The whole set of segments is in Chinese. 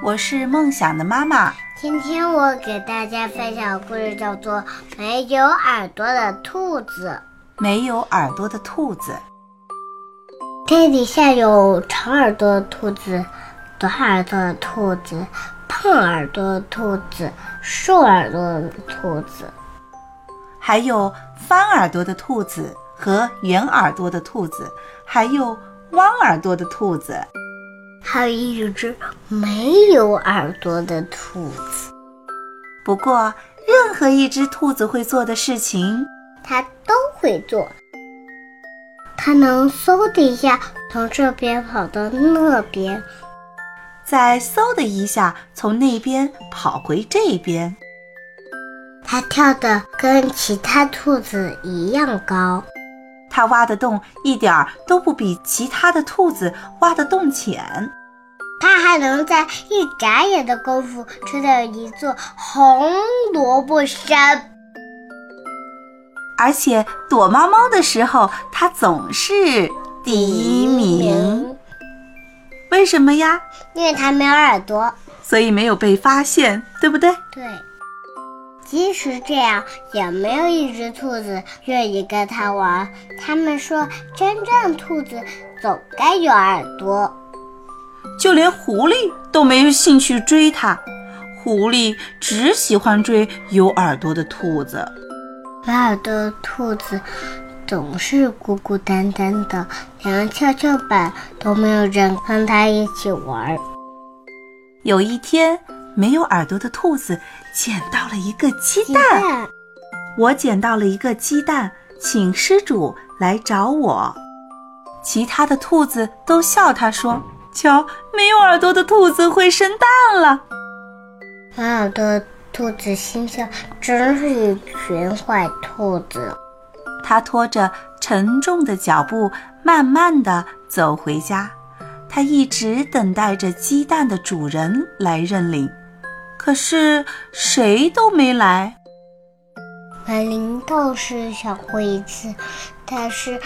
我是梦想的妈妈。今天我给大家分享的故事叫做《没有耳朵的兔子》。没有耳朵的兔子。天底下有长耳朵的兔子、短耳朵的兔子、胖耳朵的兔子、瘦耳朵的兔子，还有翻耳朵的兔子和圆耳朵的兔子，还有弯耳朵的兔子。还有一只没有耳朵的兔子。不过，任何一只兔子会做的事情，它都会做。它能嗖的一下从这边跑到那边，再嗖的一下从那边跑回这边。它跳的跟其他兔子一样高。它挖的洞一点儿都不比其他的兔子挖的洞浅。它还能在一眨眼的功夫吃掉一座红萝卜山。而且躲猫猫的时候，它总是第一名。为什么呀？因为它没有耳朵，所以没有被发现，对不对？对。即使这样，也没有一只兔子愿意跟它玩。他们说，真正兔子总该有耳朵。就连狐狸都没有兴趣追它，狐狸只喜欢追有耳朵的兔子。没耳朵的兔子总是孤孤单单的，连跷跷板都没有人跟它一起玩。有一天。没有耳朵的兔子捡到了一个鸡蛋。我捡到了一个鸡蛋，请失主来找我。其他的兔子都笑他，说：“瞧，没有耳朵的兔子会生蛋了。”没耳朵的兔子心想：“真是一群坏兔子。”他拖着沉重的脚步，慢慢的走回家。他一直等待着鸡蛋的主人来认领。可是谁都没来。门铃倒是响过一次，但是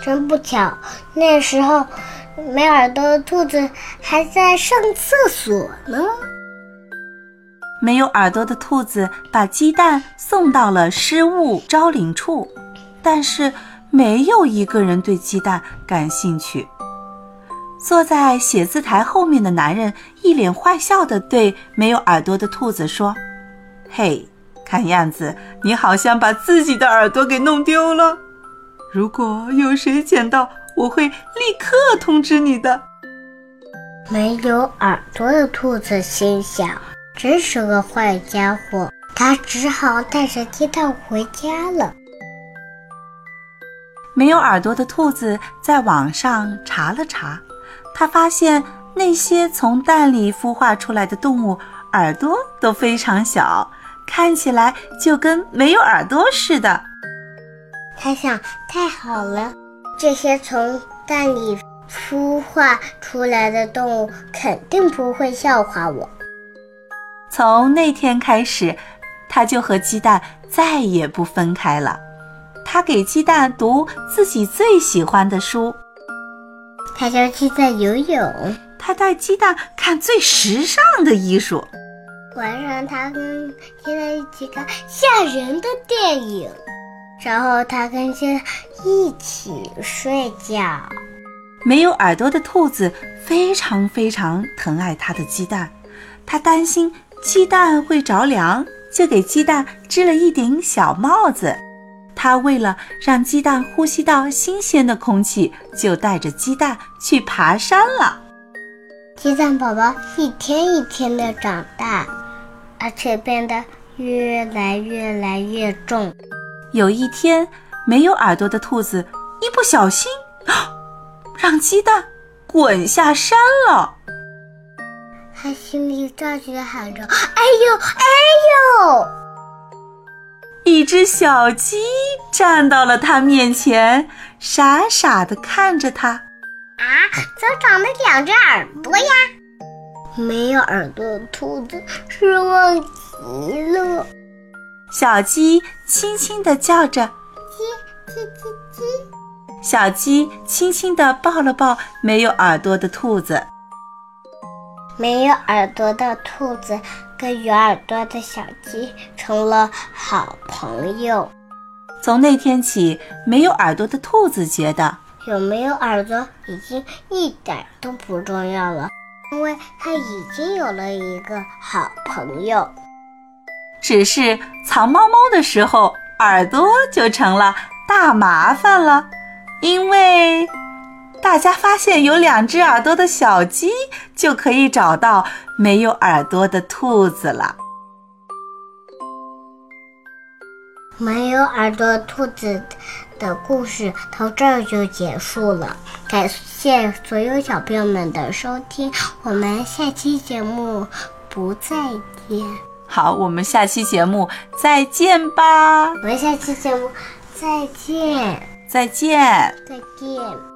真不巧，那时候没耳朵的兔子还在上厕所呢。没有耳朵的兔子把鸡蛋送到了失物招领处，但是没有一个人对鸡蛋感兴趣。坐在写字台后面的男人一脸坏笑地对没有耳朵的兔子说：“嘿，看样子你好像把自己的耳朵给弄丢了。如果有谁捡到，我会立刻通知你的。”没有耳朵的兔子心想：“真是个坏家伙。”他只好带着鸡蛋回家了。没有耳朵的兔子在网上查了查。他发现那些从蛋里孵化出来的动物耳朵都非常小，看起来就跟没有耳朵似的。他想：太好了，这些从蛋里孵化出来的动物肯定不会笑话我。从那天开始，他就和鸡蛋再也不分开了。他给鸡蛋读自己最喜欢的书。他教鸡蛋游泳，他带鸡蛋看最时尚的艺术。晚上，他跟鸡蛋一起看吓人的电影，然后他跟鸡蛋一起睡觉。没有耳朵的兔子非常非常疼爱它的鸡蛋，它担心鸡蛋会着凉，就给鸡蛋织了一顶小帽子。他为了让鸡蛋呼吸到新鲜的空气，就带着鸡蛋去爬山了。鸡蛋宝宝一天一天的长大，而且变得越来越来越重。有一天，没有耳朵的兔子一不小心，让鸡蛋滚下山了。他心里着急的喊着：“哎呦，哎呦！”一只小鸡站到了他面前，傻傻地看着他。啊，怎么长了两只耳朵呀？没有耳朵的兔子失望极了。小鸡轻轻地叫着：“叽叽叽叽。”小鸡轻轻地抱了抱没有耳朵的兔子。没有耳朵的兔子跟有耳朵的小鸡成了好朋友。从那天起，没有耳朵的兔子觉得有没有耳朵已经一点都不重要了，因为它已经有了一个好朋友。只是藏猫猫的时候，耳朵就成了大麻烦了，因为。大家发现有两只耳朵的小鸡，就可以找到没有耳朵的兔子了。没有耳朵兔子的故事到这儿就结束了。感谢所有小朋友们的收听，我们下期节目不再见。好，我们下期节目再见吧。我们下期节目再见。再见。再见。